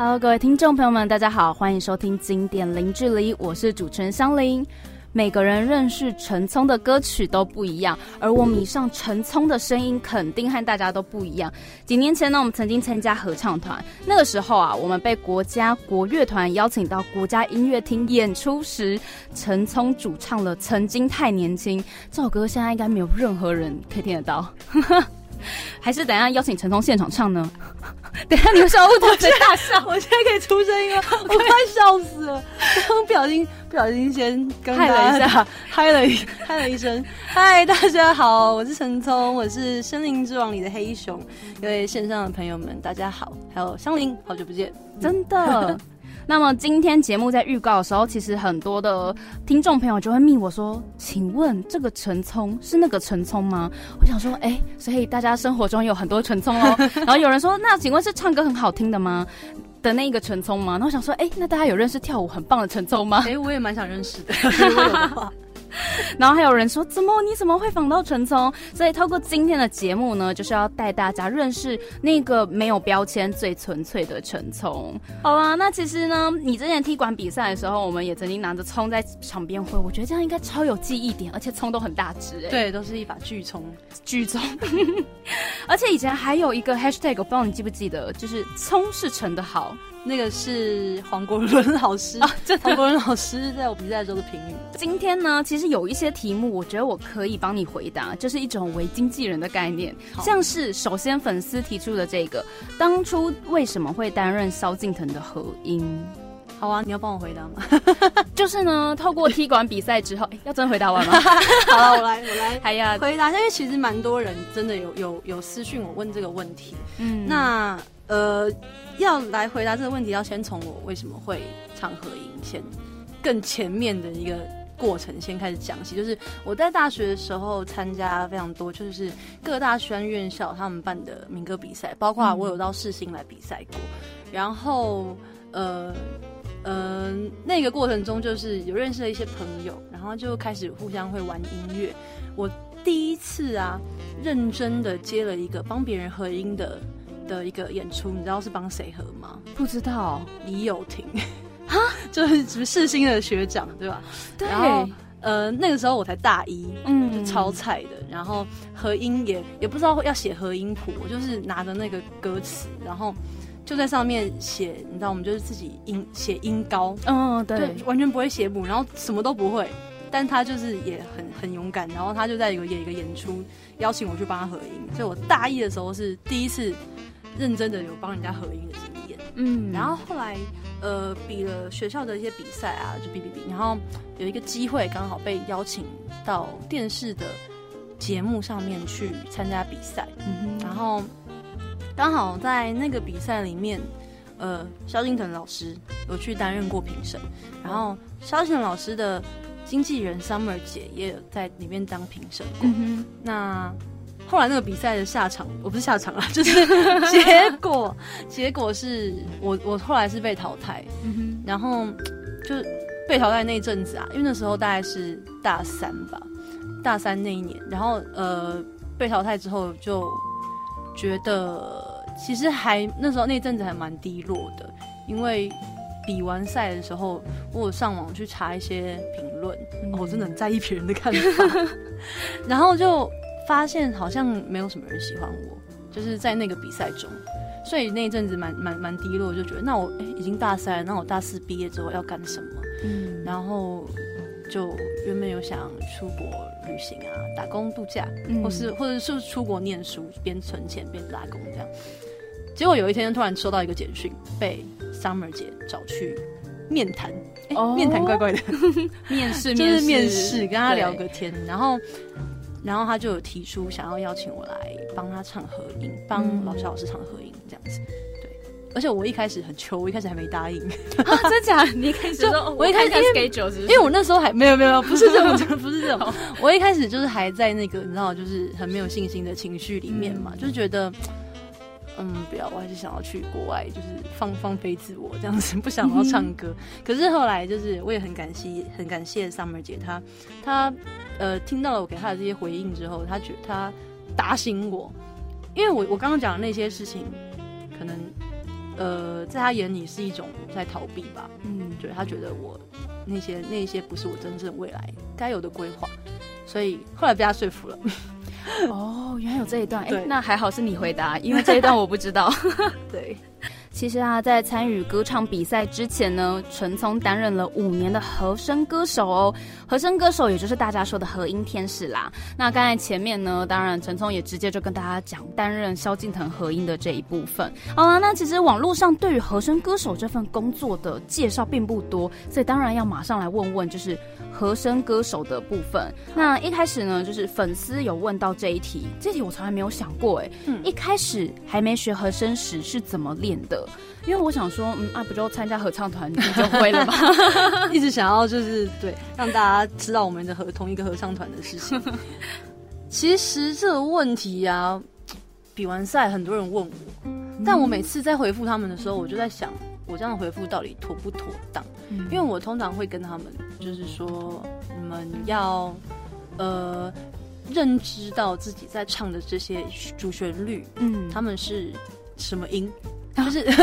Hello，各位听众朋友们，大家好，欢迎收听《经典零距离》，我是主持人香菱。每个人认识陈聪的歌曲都不一样，而我迷上陈聪的声音肯定和大家都不一样。几年前呢，我们曾经参加合唱团，那个时候啊，我们被国家国乐团邀请到国家音乐厅演出时，陈聪主唱了《曾经太年轻》这首歌，现在应该没有任何人可以听得到。还是等下邀请陈聪现场唱呢？等下你们小屋都在大笑，我现在可以出声音了，我快笑死了！刚不小心不小心先嗨了一下，嗨了一嗨了一声。嗨，大家好，我是陈聪，我是《森林之王》里的黑熊。各位线上的朋友们，大家好，还有香菱，好久不见，真的。那么今天节目在预告的时候，其实很多的听众朋友就会密我说：“请问这个陈聪是那个陈聪吗？”我想说：“哎，所以大家生活中有很多陈聪哦。”然后有人说：“那请问是唱歌很好听的吗？的那一个陈聪吗？”然后我想说：“哎，那大家有认识跳舞很棒的陈聪吗？”哎，我也蛮想认识的。然后还有人说，怎么你怎么会访到陈聪？所以透过今天的节目呢，就是要带大家认识那个没有标签、最纯粹的陈聪。好啦，那其实呢，你之前踢馆比赛的时候，我们也曾经拿着葱在场边挥，我觉得这样应该超有记忆点，而且葱都很大只哎。对，都是一把巨葱，巨葱。而且以前还有一个 hashtag，我不知道你记不记得，就是葱是陈的好。那个是黄国伦老师啊，这黄国伦老师在我比赛时候的评语。今天呢，其实有一些题目，我觉得我可以帮你回答，就是一种为经纪人的概念。像是首先粉丝提出的这个，当初为什么会担任萧敬腾的合音？好啊，你要帮我回答吗？就是呢，透过踢馆比赛之后，要真回答完吗？好了，我来，我来，哎呀回答，因为其实蛮多人真的有有有私讯我问这个问题。嗯，那呃。要来回答这个问题，要先从我为什么会唱合音，先更前面的一个过程先开始讲起。就是我在大学的时候参加非常多，就是各大学院校他们办的民歌比赛，包括我有到世新来比赛过。然后呃呃，那个过程中就是有认识了一些朋友，然后就开始互相会玩音乐。我第一次啊，认真的接了一个帮别人合音的。的一个演出，你知道是帮谁合吗？不知道，李友廷，哈，就是什么世新的学长，对吧？对。然后，呃，那个时候我才大一，嗯，就超菜的。然后合音也也不知道要写合音谱，我就是拿着那个歌词，然后就在上面写，你知道，我们就是自己音写音高，嗯，对，完全不会写谱，然后什么都不会。但他就是也很很勇敢，然后他就在有演一个演出，邀请我去帮他合音。所以我大一的时候是第一次。认真的有帮人家合音的经验，嗯，然后后来呃比了学校的一些比赛啊，就比比比，然后有一个机会刚好被邀请到电视的节目上面去参加比赛，嗯哼，然后刚好在那个比赛里面，呃，萧敬腾老师有去担任过评审，然后萧敬腾老师的经纪人 Summer 姐也有在里面当评审过，那。后来那个比赛的下场，我不是下场啊，就是结果，结果是我我后来是被淘汰，然后就被淘汰那一阵子啊，因为那时候大概是大三吧，大三那一年，然后呃被淘汰之后就觉得其实还那时候那阵子还蛮低落的，因为比完赛的时候我有上网去查一些评论，我真的很在意别人的看法，然后就。发现好像没有什么人喜欢我，就是在那个比赛中，所以那一阵子蛮蛮蛮低落，就觉得那我哎已经大三，那我大四毕业之后要干什么？嗯，然后就原本有想出国旅行啊，打工度假，或是或者是出国念书，边存钱边打工这样。结果有一天突然收到一个简讯，被 Summer 姐找去面谈，哦，面谈怪怪的，面试就是面试，跟他聊个天，然后。然后他就有提出想要邀请我来帮他唱合影，帮老肖老师唱合影这样子。对，而且我一开始很求，我一开始还没答应。真假？你一开始说，我一开始给九十，因为我那时候还没有没有，不是这种，不是这种。我一开始就是还在那个你知道，就是很没有信心的情绪里面嘛，就是觉得。嗯，不要，我还是想要去国外，就是放放飞自我这样子，不想要唱歌。可是后来，就是我也很感谢，很感谢 Summer 姐，她她呃听到了我给她的这些回应之后，她觉她打醒我，因为我我刚刚讲的那些事情，可能呃，在她眼里是一种在逃避吧。嗯，对她觉得我那些那些不是我真正未来该有的规划，所以后来被她说服了。哦，原来有这一段，哎对，那还好是你回答，因为这一段我不知道。对，其实啊，在参与歌唱比赛之前呢，陈聪担任了五年的和声歌手哦。和声歌手也就是大家说的和音天使啦。那刚才前面呢，当然陈聪也直接就跟大家讲担任萧敬腾和音的这一部分。好了，那其实网络上对于和声歌手这份工作的介绍并不多，所以当然要马上来问问，就是和声歌手的部分。那一开始呢，就是粉丝有问到这一题，这题我从来没有想过，哎，嗯一开始还没学和声时是怎么练的？因为我想说，嗯啊，不就参加合唱团 你就会了吗？一直想要就是对让大家知道我们的合同一个合唱团的事情。其实这个问题呀、比完赛很多人问我，但我每次在回复他们的时候，我就在想，我这样回复到底妥不妥当？因为我通常会跟他们就是说，你们要呃认知到自己在唱的这些主旋律，嗯，他们是什么音，啊就是。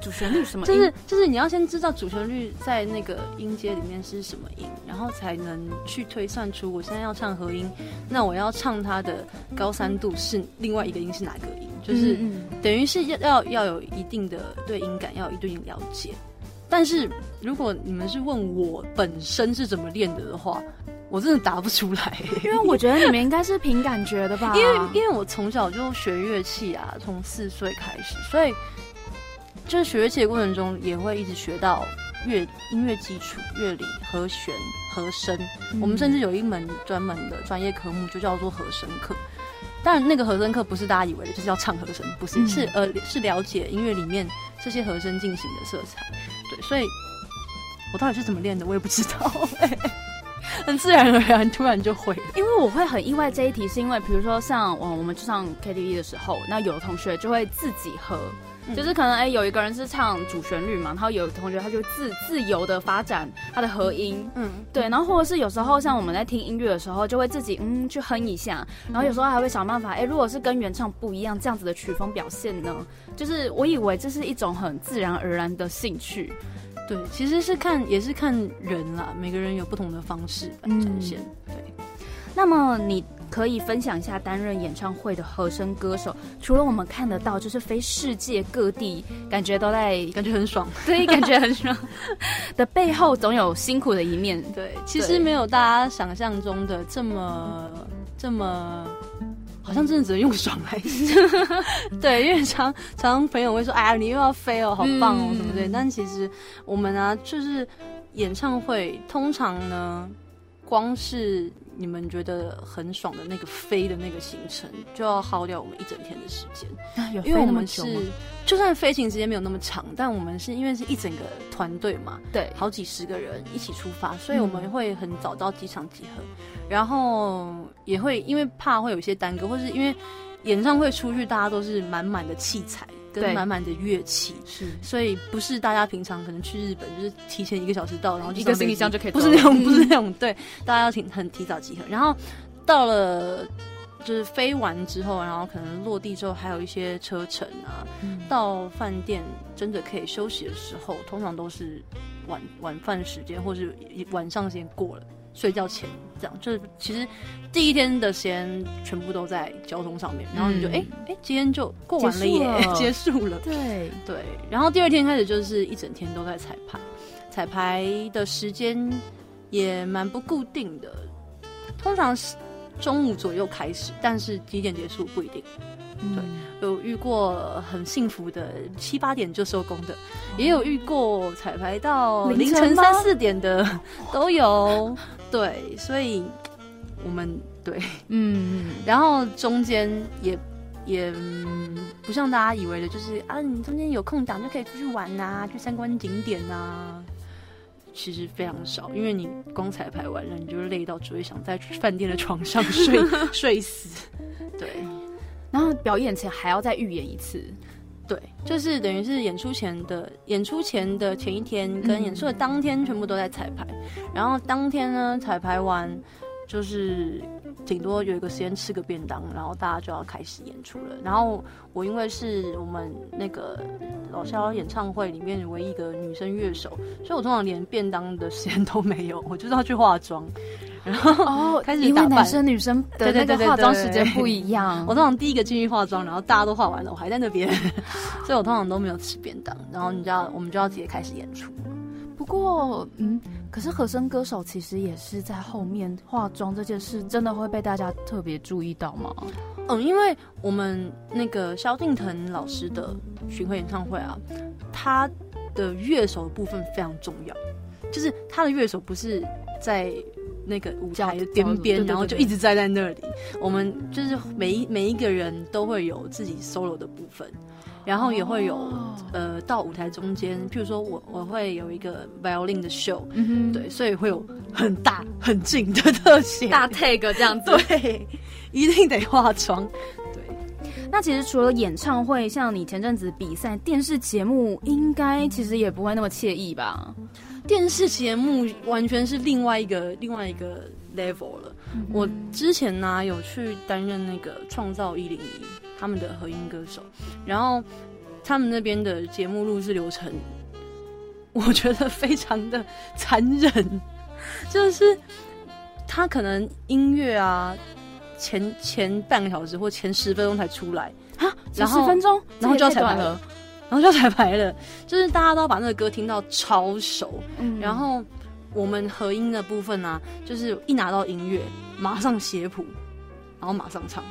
主旋律什么？就是就是你要先知道主旋律在那个音阶里面是什么音，然后才能去推算出我现在要唱和音，那我要唱它的高三度是另外一个音是哪个音，就是嗯等于是要要要有一定的对音感，要有一定了解。但是如果你们是问我本身是怎么练的的话，我真的答不出来，因为我觉得你们应该是凭感觉的吧？因为因为我从小就学乐器啊，从四岁开始，所以就是学乐器的过程中，也会一直学到乐音乐基础、乐理、和弦、和声。我们甚至有一门专门的专业科目，就叫做和声课。当然，那个和声课不是大家以为的，就是要唱和声，不是，嗯是呃是了解音乐里面这些和声进行的色彩。对，所以我到底是怎么练的，我也不知道。很自然而然，突然就会了。因为我会很意外这一题，是因为比如说像我我们去上 KTV 的时候，那有的同学就会自己和。嗯。就是可能哎、有一个人是唱主旋律嘛，然后有的同学他就自自由的发展他的和音，嗯，对，然后或者是有时候像我们在听音乐的时候，就会自己嗯去哼一下，然后有时候还会想办法，哎，如果是跟原唱不一样这样子的曲风表现呢，就是我以为这是一种很自然而然的兴趣，对，其实是看也是看人啦，每个人有不同的方式来展现。对，那么你可以分享一下担任演唱会的和声歌手，除了我们看得到，就是飞世界各地，感觉都在感觉很爽。对，感觉很爽 的背后，总有辛苦的一面。对，其对实没有大家想象中的这么这么。好像真的只能用爽来形容 对，因为常常朋友会说：“哎呀，你又要飞哦，好棒哦，嗯什么的。”但其实我们啊，就是演唱会，通常呢，光是你们觉得很爽的那个飞的那个行程，就要耗掉我们一整天的时间。啊 有因为我们飞那么久吗？是，就算飞行时间没有那么长，但我们是因为是一整个团队嘛，对，好几十个人一起出发，所以我们嗯。会很早到机场集合，然后也会因为怕会有一些耽搁，或是因为演唱会出去，大家都是满满的器材对跟满满的乐器。是。所以不是大家平常可能去日本就是提前一个小时到，然后就一个行李箱就可以不是那种，嗯不是那种，对，大家要挺很提早集合，然后到了就是飞完之后，然后可能落地之后还有一些车程啊，嗯。到饭店真的可以休息的时候，通常都是晚晚饭时间，或是晚上时间过了，睡觉前这样。就是其实第一天的时间全部都在交通上面，然后你就嗯哎哎、今天就过完了耶，结 结束了。对，对，然后第二天开始就是一整天都在彩排，彩排的时间也蛮不固定的，通常是中午左右开始，但是几点结束不一定。对，有遇过很幸福的七八点就收工的，也有遇过彩排到凌凌晨三四点的 都有。对，所以我们对，嗯，然后中间也也、嗯不像大家以为的，就是啊，你中间有空档就可以出去玩呐、去参观景点呐、其实非常少，因为你光彩排完了，你就累到只会想在饭店的床上睡 睡死。对然后表演前还要再预演一次，对，就是等于是演出前的演出前的前一天跟嗯。演出的当天全部都在彩排，然后当天呢彩排完就是顶多有一个时间吃个便当，然后大家就要开始演出了。然后我因为是我们那个老肖演唱会里面唯一一个女生乐手，所以我通常连便当的时间都没有，我就是要去化妆。然后哦，开始打扮因为男生女生的那个对对对对化妆对时间不一样。我通常第一个进去化妆，然后大家都化完了，我还在那边，所以我通常都没有吃便当。然后你知道我们就要直接开始演出。不过，嗯，可是和声歌手其实也是在后面化妆这件事，真的会被大家特别注意到吗？嗯，因为我们那个萧敬腾老师的巡回演唱会啊，他的乐手的部分非常重要，就是他的乐手不是在那个舞台的边边，然后就一直站在那里。我们就是每一每一个人都会有自己 solo 的部分，然后也会有、哦呃到舞台中间，譬如说我我会有一个 violin 的 show，对，所以会有很大很近的特写，大 take 这样子。对，一定得化妆，对。那其实除了演唱会，像你前阵子比赛电视节目，应该其实也不会那么惬意吧？电视节目完全是另外一个另外一个 level 了。我之前呢、有去担任那个创造一零一他们的合音歌手，然后他们那边的节目录制流程，我觉得非常的残忍，就是他可能音乐啊前前半个小时或前十分钟才出来，啊，然后十分钟，然后就要彩排了。然后就要彩排了，就是大家都要把那个歌听到超熟，嗯。然后我们合音的部分呢、就是一拿到音乐，马上写谱，然后马上唱，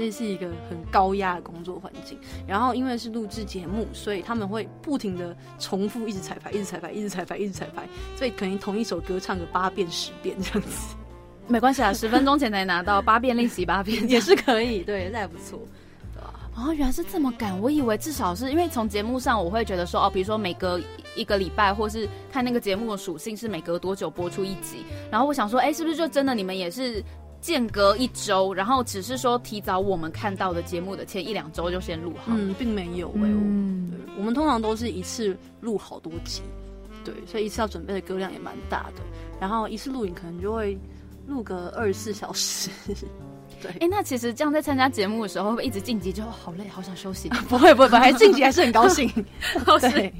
这是一个很高压的工作环境。然后因为是录制节目，所以他们会不停的重复，一直彩排，一直彩排，一直彩排，一直彩排，所以可能同一首歌唱个八遍、十遍这样子，没关系啊，十分钟前才拿到八遍练习八遍也是可以，对，那还不错。哦，原来是这么赶，我以为至少是因为从节目上我会觉得说哦，比如说每隔一个礼拜，或是看那个节目的属性是每隔多久播出一集，然后我想说，哎，是不是就真的你们也是间隔一周，然后只是说提早我们看到的节目的前一两周就先录好？嗯，并没有哎、嗯对，我们通常都是一次录好多集，对，所以一次要准备的歌量也蛮大的。然后一次录影可能就会录个二十四小时，对，哎，那其实这样在参加节目的时候，会不会一直晋级就好累，好想休息？不会不会还晋级还是很高兴。是对，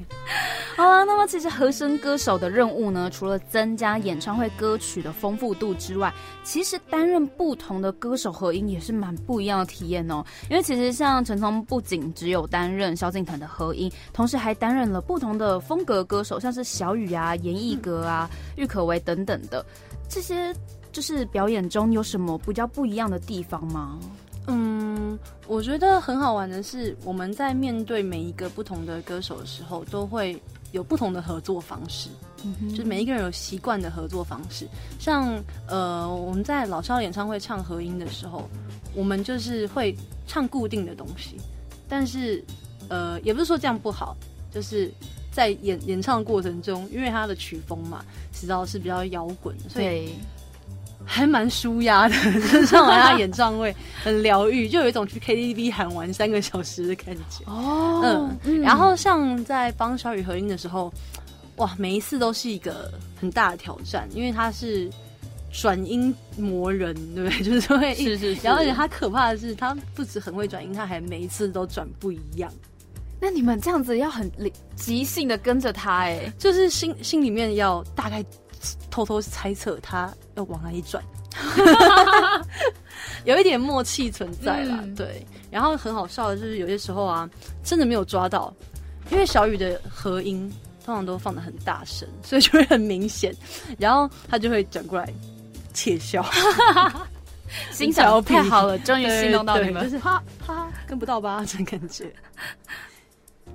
好了，那么其实和声歌手的任务呢，除了增加演唱会歌曲的丰富度之外，其实担任不同的歌手合音也是蛮不一样的体验哦。因为其实像陈聪不仅只有担任萧敬腾的合音，同时还担任了不同的风格歌手，像是小雨啊、严艺格啊、郁可唯等等的这些。就是表演中有什么比较不一样的地方吗？嗯，我觉得很好玩的是，我们在面对每一个不同的歌手的时候，都会有不同的合作方式。就是每一个人有习惯的合作方式，像呃，我们在老肖演唱会唱合音的时候，我们就是会唱固定的东西，但是呃，也不是说这样不好，就是在演演唱过程中，因为他的曲风嘛，知道是比较摇滚，所以对，还蛮舒压的，就是唱完他演唱会很疗愈，就有一种去 KTV 喊完三个小时的感觉。哦，嗯，然后像在帮小雨合音的时候，哇，每一次都是一个很大的挑战，因为他是转音魔人，对不对？就是会一是是是，然后而且他可怕的是，他不止很会转音，他还每一次都转不一样，那你们这样子要很即兴的跟着他，哎，就是心心里面要大概偷偷猜测他要往哪里转，有一点默契存在啦。嗯对，然后很好笑的就是有些时候啊，真的没有抓到，因为小雨的和音通常都放的很大声，所以就会很明显，然后他就会转过来窃笑。欣赏 太好了，终于心动到你们就，是哈哈跟不到吧，这种感觉。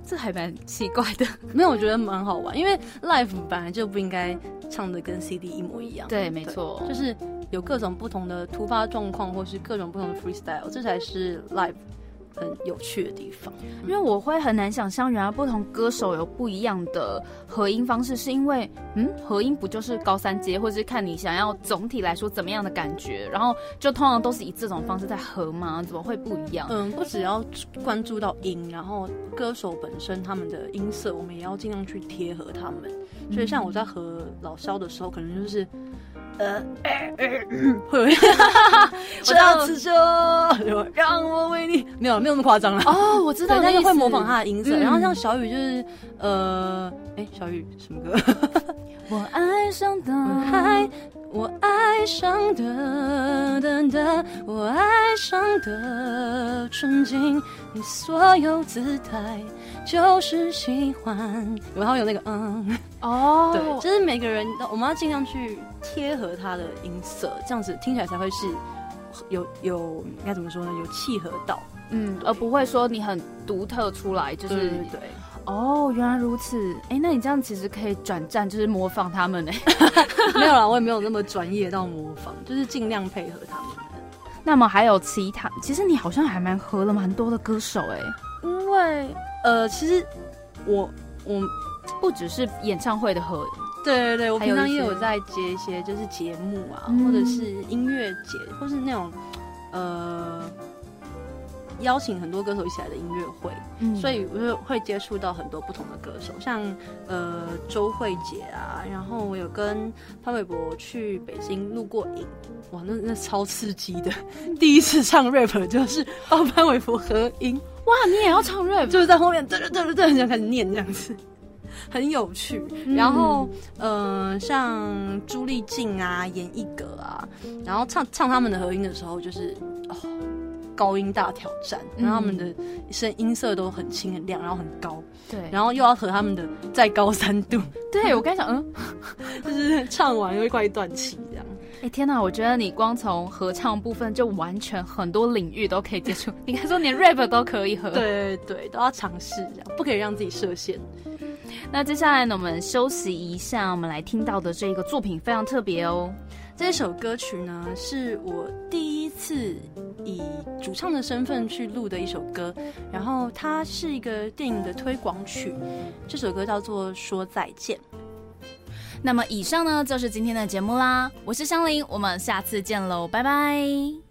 这还蛮奇怪的。没有，我觉得蛮好玩，因为 live 本来就不应该唱的跟 CD 一模一样。对，没错，就是有各种不同的突发状况，或是各种不同的 freestyle，这才是 live 很有趣的地方。因为我会很难想象，原来不同歌手有不一样的合音方式，是因为嗯，合音不就是高三阶，或者是看你想要总体来说怎么样的感觉，然后就通常都是以这种方式在合吗？怎么会不一样？嗯，不只要关注到音，然后歌手本身他们的音色，我们也要尽量去贴合他们。所以像我在和老肖的时候，可能就是呃，会有这次 就让我为你，没有没有那么夸张了。哦，我知道，但是会模仿他的音色。嗯然后像小雨就是呃，哎，小雨什么歌？我爱上的海，我爱上的的的，我爱上的纯净，你所有姿态就是喜欢。然后有那个嗯，哦，对，就是每个人我们要尽量去贴合他的音色，这样子听起来才会是有有应该怎么说呢？有契合到，嗯，而不会说你很独特出来，就是对。哦，原来如此。哎，那你这样其实可以转战，就是模仿他们哎。没有啦，我也没有那么专业到模仿，就是尽量配合他们。那么还有其他，其实你好像还蛮合了蛮多的歌手哎，因为呃，其实我我不只是演唱会的合，对对对，我平常也有在接一些就是节目啊，嗯或者是音乐节，或是那种呃邀请很多歌手一起来的音乐会，嗯。所以我就会接触到很多不同的歌手，像呃周慧姐啊，然后我有跟潘玮柏去北京录过影，哇，那那超刺激的，第一次唱 rap 就是帮潘玮柏合音，哇，你也要唱 rap，就是在后面对对对对对，这样开始念这样子，很有趣。然后，呃，像朱丽静啊、严艺格啊，然后唱唱他们的合音的时候，就是哦，高音大挑战，然后他们的声音色都很清很亮，然后很高，对，然后又要和他们的再高三度，对我刚想，嗯，就是唱完又会快断气这样。哎天哪，我觉得你光从合唱部分就完全很多领域都可以接触，你可以说连 rap 都可以合。，对对，都要尝试这样，不可以让自己设限。那接下来呢，我们休息一下，我们来听到的这个作品非常特别哦。这首歌曲呢，是我第一次以主唱的身份去录的一首歌，然后它是一个电影的推广曲。这首歌叫做《说再见》。那么以上呢就是今天的节目啦，我是香菱，我们下次见喽，拜拜。